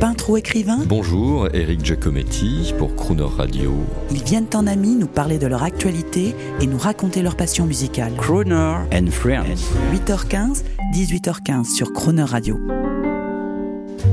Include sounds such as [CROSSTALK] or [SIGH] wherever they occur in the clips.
Peintre ou écrivain Bonjour, Eric Giacometti pour Crooner Radio. Ils viennent en amis nous parler de leur actualité et nous raconter leur passion musicale. Crooner and Friends. 8h15, 18h15 sur Crooner Radio.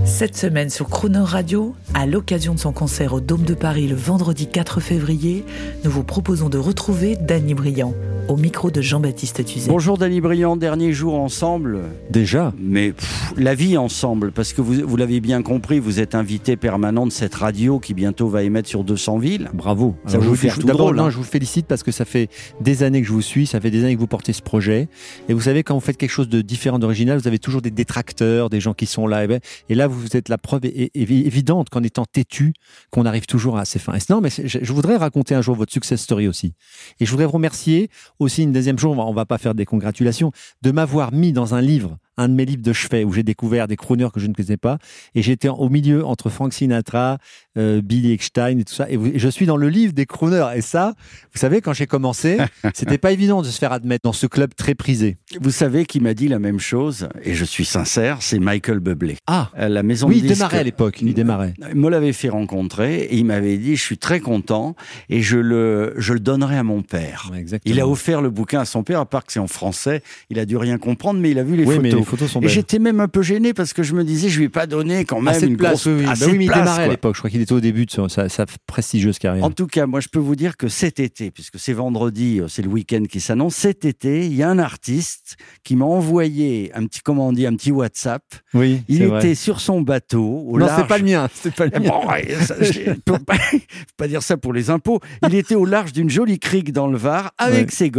Cette semaine sur Crooner Radio, à l'occasion de son concert au Dôme de Paris le vendredi 4 février, nous vous proposons de retrouver Danny Briand au micro de Jean-Baptiste Tuzet. Bonjour Danny Briand, dernier jour ensemble. Déjà Mais pff, la vie ensemble, parce que vous, vous l'avez bien compris, vous êtes invité permanent de cette radio qui bientôt va émettre sur 200 villes. Bravo. Ça Alors, vous fait tout D'abord, drôle, non, hein. je vous félicite parce que ça fait des années que je vous suis, ça fait des années que vous portez ce projet. Et vous savez, quand vous faites quelque chose de différent, d'original, vous avez toujours des détracteurs, des gens qui sont là. Et, ben- et là, vous êtes la preuve évidente qu'en étant têtu, qu'on arrive toujours à ses fins. Et non, mais je voudrais raconter un jour votre success story aussi. Et je voudrais vous remercier aussi une deuxième chose, on va- on va pas faire des congratulations, de m'avoir mis dans un livre, un de mes livres de chevet, où j'ai découvert des crooners que je ne connaissais pas. Et j'étais au milieu entre Frank Sinatra, euh, Billy Eckstein et tout ça. Et, vous- et je suis dans le livre des crooners. Et ça, vous savez, quand j'ai commencé, [LAUGHS] c'était pas évident de se faire admettre dans ce club très prisé. Vous savez qui m'a dit la même chose, et je suis sincère, c'est Michael Bublé. Ah, Euh, La maison oui, de il démarrait à l'époque. Il démarrait. Il me l'avait fait rencontrer et il m'avait dit je suis très content et je le, je le donnerai à mon père. Ouais, exactement. Il a offert le bouquin à son père, à part que c'est en français, il a dû rien comprendre, mais il a vu les oui, mais photos. les photos sont Et belles. j'étais même un peu gêné parce que je me disais, je lui ai pas donné quand même Assez une place, grosse oui, oui. Bah assez oui, de mais il place, démarrait à l'époque. Je crois qu'il était au début de son- sa, sa prestigieuse carrière. En tout cas, moi, je peux vous dire que cet été, puisque c'est vendredi, euh, c'est le week-end qui s'annonce, cet été, il y a un artiste qui m'a envoyé un petit, comment on dit, un petit WhatsApp. oui, Il était vrai. sur son bateau au Non, c'est pas le mien. C'est pas le [LAUGHS] mien. bon, ça, je peux pas, [LAUGHS] faut pas dire ça pour les impôts. Il était au large d'une jolie crique dans le Var avec Ouais. ses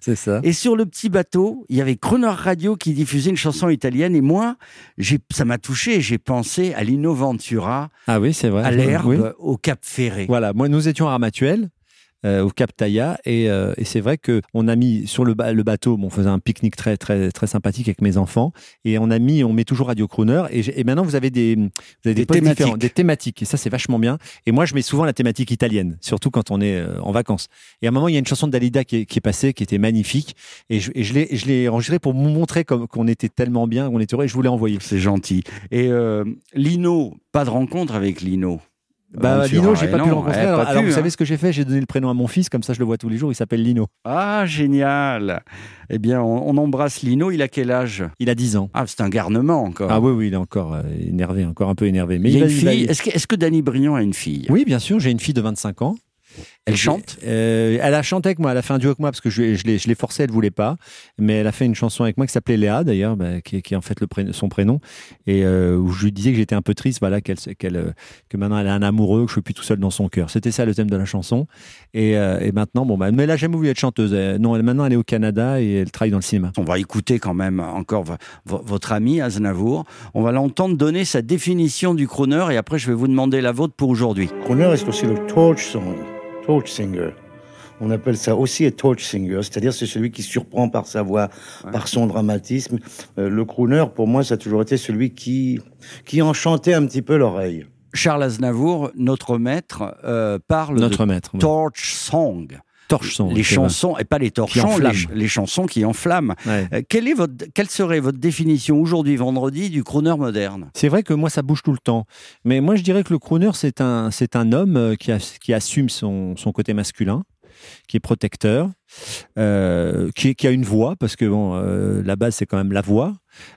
C'est ça. Et sur le petit bateau, il y avait Croner Radio qui diffusait une chanson italienne. Et moi, ça m'a touché. J'ai pensé à Lino Ventura, Ah oui, c'est vrai. à l'herbe, Oui. au Cap Ferré. Voilà, moi nous étions à Ramatuel. Euh, au Cap Taïa et, euh, et c'est vrai que on a mis sur le, ba- le bateau bon, on faisait un pique-nique très très très sympathique avec mes enfants. Et on a mis on met toujours Radio Crooner. Et, et maintenant vous avez des vous avez des, Des thématiques. différents, des thématiques. Et ça c'est vachement bien. Et moi je mets souvent la thématique italienne surtout quand on est euh, en vacances. Et à un moment il y a une chanson de Dalida qui est, qui est passée qui était magnifique. Et je, et je l'ai enregistrée pour vous montrer comme qu'on était tellement bien qu'on était heureux et je vous l'ai envoyé C'est gentil. Et euh, Lino, pas de rencontre avec Lino. Bah Ventura, Lino j'ai eh pas pu non, le rencontrer eh, alors, pu, vous hein. savez ce que j'ai fait? J'ai donné le prénom à mon fils comme ça je le vois tous les jours il s'appelle Lino Ah, génial. Eh bien, on, on embrasse Lino. Il a quel âge? Il a 10 ans Ah, c'est un garnement encore. Ah oui, oui, il est encore euh, énervé, encore un peu énervé. Mais il a une fille. Est-ce que, est-ce que Danny Briand a une fille? Oui, bien sûr, j'ai une fille de 25 ans. Elle chante euh, Elle a chanté avec moi, elle a fait un duo avec moi parce que je, je l'ai forcée, elle voulait pas. Mais elle a fait une chanson avec moi qui s'appelait Léa d'ailleurs, bah, qui, est- qui est en fait le son prénom. Et euh, où je lui disais que j'étais un peu triste, voilà, qu'elle, euh, que maintenant elle a un amoureux, que je suis plus tout seul dans son cœur. C'était ça le thème de la chanson. Et, euh, et maintenant, bon, bah, mais elle a jamais voulu être chanteuse. Non, elle, maintenant elle est au Canada et elle travaille dans le cinéma. On va écouter quand même encore vo- vo- votre ami Aznavour. On va l'entendre donner sa définition du crooner et après je vais vous demander la vôtre pour aujourd'hui. Crooner est aussi le torch song, torch singer. On appelle ça aussi un torch singer, c'est-à-dire c'est celui qui surprend par sa voix, par son dramatisme. Euh, le crooner, pour moi, ça a toujours été celui qui, qui enchantait un petit peu l'oreille. Charles Aznavour, notre maître, euh, parle Notre de maître. oui. torch song, Les chansons et pas les torchons, les, ch- les chansons qui enflamment. Ouais. Euh, quelle, est votre, quelle serait votre définition aujourd'hui, vendredi, du crooner moderne? C'est vrai que moi, ça bouge tout le temps. Mais moi, je dirais que le crooner, c'est un, c'est un homme euh, qui, a- qui assume son, son côté masculin, qui est protecteur, euh, qui, qui a une voix, parce que bon, euh, la base, c'est quand même la voix.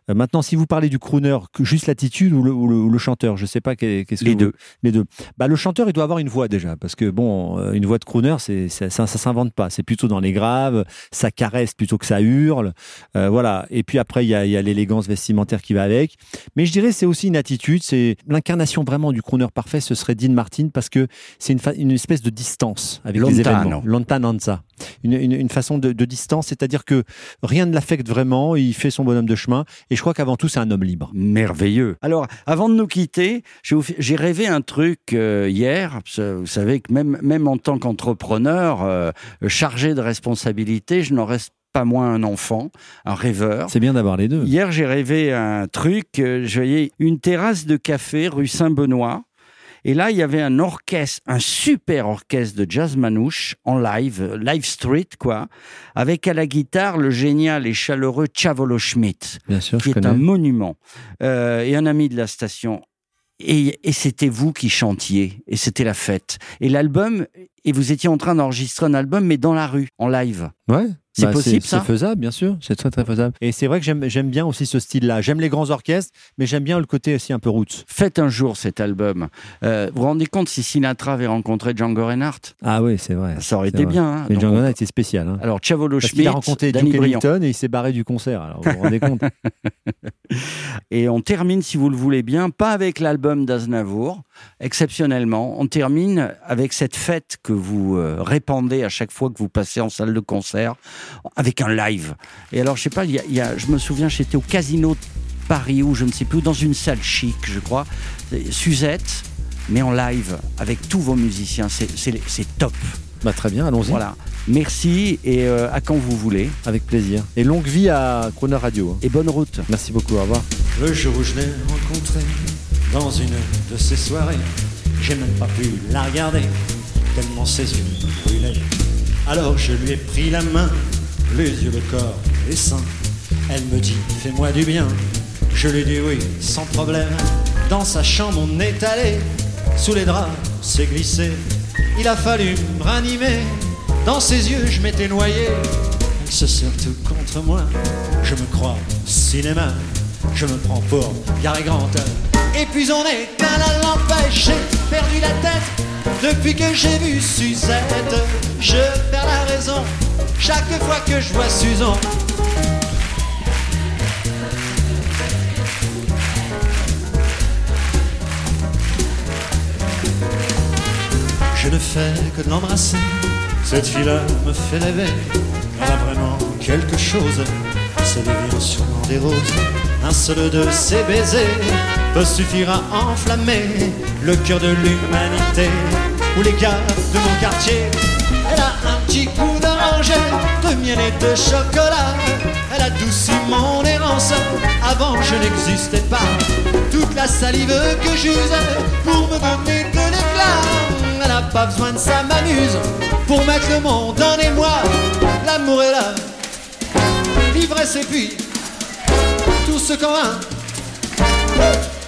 Euh, maintenant, si vous parlez du crooner, que juste l'attitude ou le, ou le, ou le chanteur, je sais pas qu'est- qu'est-ce que Les vous- deux. Les deux. Bah, le chanteur, il doit avoir une voix déjà, parce que bon, une voix de crooner, c'est ça, ça, ça s'invente pas. C'est plutôt dans les graves, ça caresse plutôt que ça hurle, voilà. Et puis après, il y a, il y a l'élégance vestimentaire qui va avec. Mais je dirais, c'est aussi une attitude. C'est l'incarnation vraiment du crooner parfait. Ce serait Dean Martin parce que c'est une, espèce de distance avec les Lontano. événements. Lontananza. Une, une, une façon de, de distance, c'est-à-dire que rien ne l'affecte vraiment. Il fait son bonhomme de chemin. Et je crois qu'avant tout, c'est un homme libre. Merveilleux. Alors, avant de nous quitter, j'ai rêvé un truc euh, hier. Vous savez que même, même en tant qu'entrepreneur euh, chargé de responsabilité, je n'en reste pas moins un enfant, un rêveur. C'est bien d'avoir les deux. Hier, j'ai rêvé un truc. euh, Je voyais une terrasse de café rue Saint-Benoît. Et là, il y avait un orchestre, un super orchestre de jazz manouche en live, euh, live street, quoi, avec à la guitare le génial et chaleureux Chavolo Schmidt Bien sûr, qui est connais. un monument. Euh, et un ami de la station, et, et c'était vous qui chantiez, et c'était la fête. Et l'album, et vous étiez en train d'enregistrer un album, mais dans la rue, en live. Ouais. C'est Bah, possible, ça C'est faisable, bien sûr. C'est très très faisable. Et c'est vrai que j'aime bien aussi ce style-là. J'aime les grands orchestres, mais j'aime bien le côté aussi un peu roots. Faites un jour cet album. Euh, vous vous rendez compte si Sinatra avait rencontré Django Reinhardt? Ah oui, c'est vrai. Ça aurait C'est été vrai. bien. hein. Mais Donc, Django Reinhardt était spécial. Hein. Alors, Chavolo Schmidt, a rencontré Danny Duke. Ellington et il s'est barré du concert. Alors vous vous rendez compte [LAUGHS] Et on termine, si vous le voulez bien, pas avec l'album d'Aznavour, exceptionnellement. On termine avec cette fête que vous euh, répandez à chaque fois que vous passez en salle de concert, avec un live. Et alors, je sais pas, il y a- il y a- je me souviens, j'étais au Casino de Paris, ou je ne sais plus, dans une salle chic, je crois. Et Suzette, mais en live, avec tous vos musiciens. C'est- top. Bah, Très bien, allons-y. Voilà. Merci et euh, à quand vous voulez. Avec plaisir. Et longue vie à Croner Radio. hein. Et bonne route. Merci beaucoup, au revoir. Le jour où je l'ai rencontrée dans une de ces soirées, j'ai même pas pu la regarder, tellement ses yeux brûlaient. Alors je lui ai pris la main, les yeux, le corps, les seins. Elle me dit, fais-moi du bien. Je lui dis oui, sans problème. Dans sa chambre, on est allé, sous les draps, c'est glissé. Il a fallu me ranimer, dans ses yeux, je m'étais noyé. Elle se tout contre moi, je me crois cinéma. Je me prends pour Gary Grant. Et puis on éteint la lampe, j'ai perdu la tête. Depuis que j'ai vu Suzette, je perds la raison chaque fois que je vois Suzanne. Je ne fais que de l'embrasser. Cette fille-là me fait rêver. Elle a vraiment quelque chose. Ça devient sûrement des roses. Un seul de ses baisers peut suffire à enflammer le cœur de l'humanité. Ou les gars de mon quartier. Elle a un petit coup d'orange, de miel et de chocolat. Elle adoucit mon errance. Avant je n'existais pas. Toute la salive que j'use pour me donner de l'éclat. Elle n'a pas besoin de ça m'amuse pour mettre le monde en émoi. L'amour est là, l'ivresse et puis tout ce qu'en a.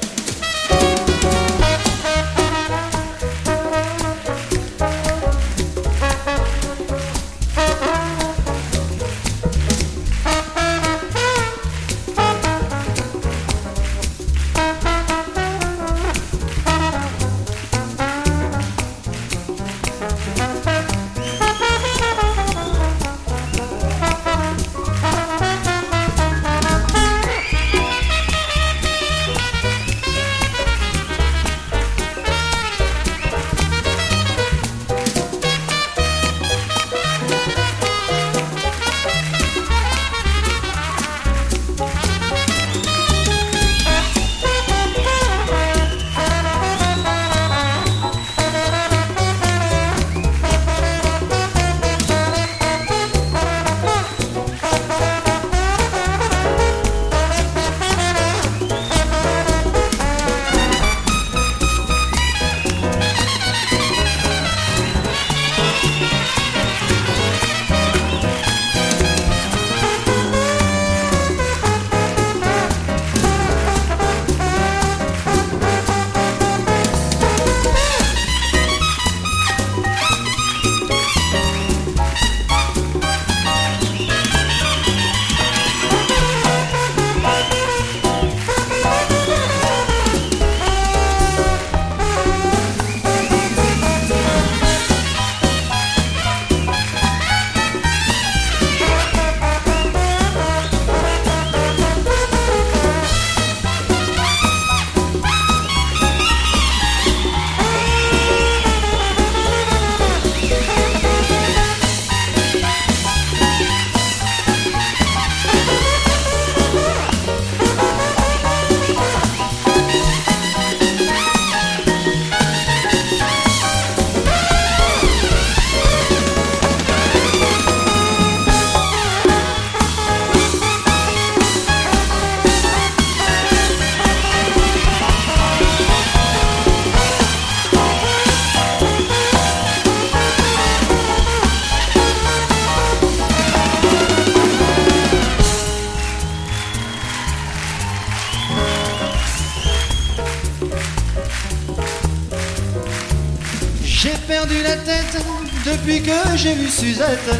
depuis que j'ai vu Suzette.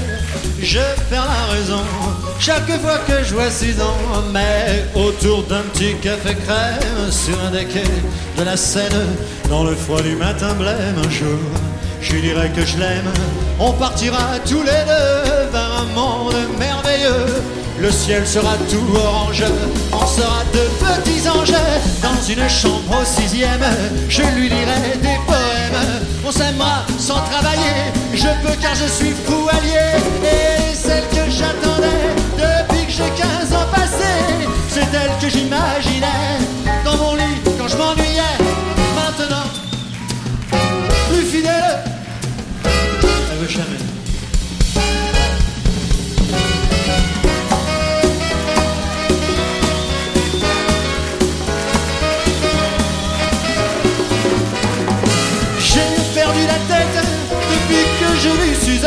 Je perds la raison chaque fois que je vois Suzanne. Mais autour d'un petit café crème, sur un des quais de la Seine, dans le froid du matin blême, un jour, je lui dirai que je l'aime. On partira tous les deux vers un monde merveilleux. Le ciel sera tout orange, on sera de petits anges dans une chambre au sixième. Je lui lirai des poèmes, on s'aimera sans travailler. Je peux car je suis fou allié.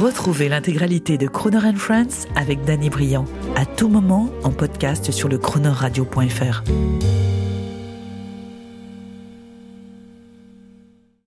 Retrouvez l'intégralité de Croner Friends avec Danny Briand à tout moment en podcast sur le chronoradio.fr.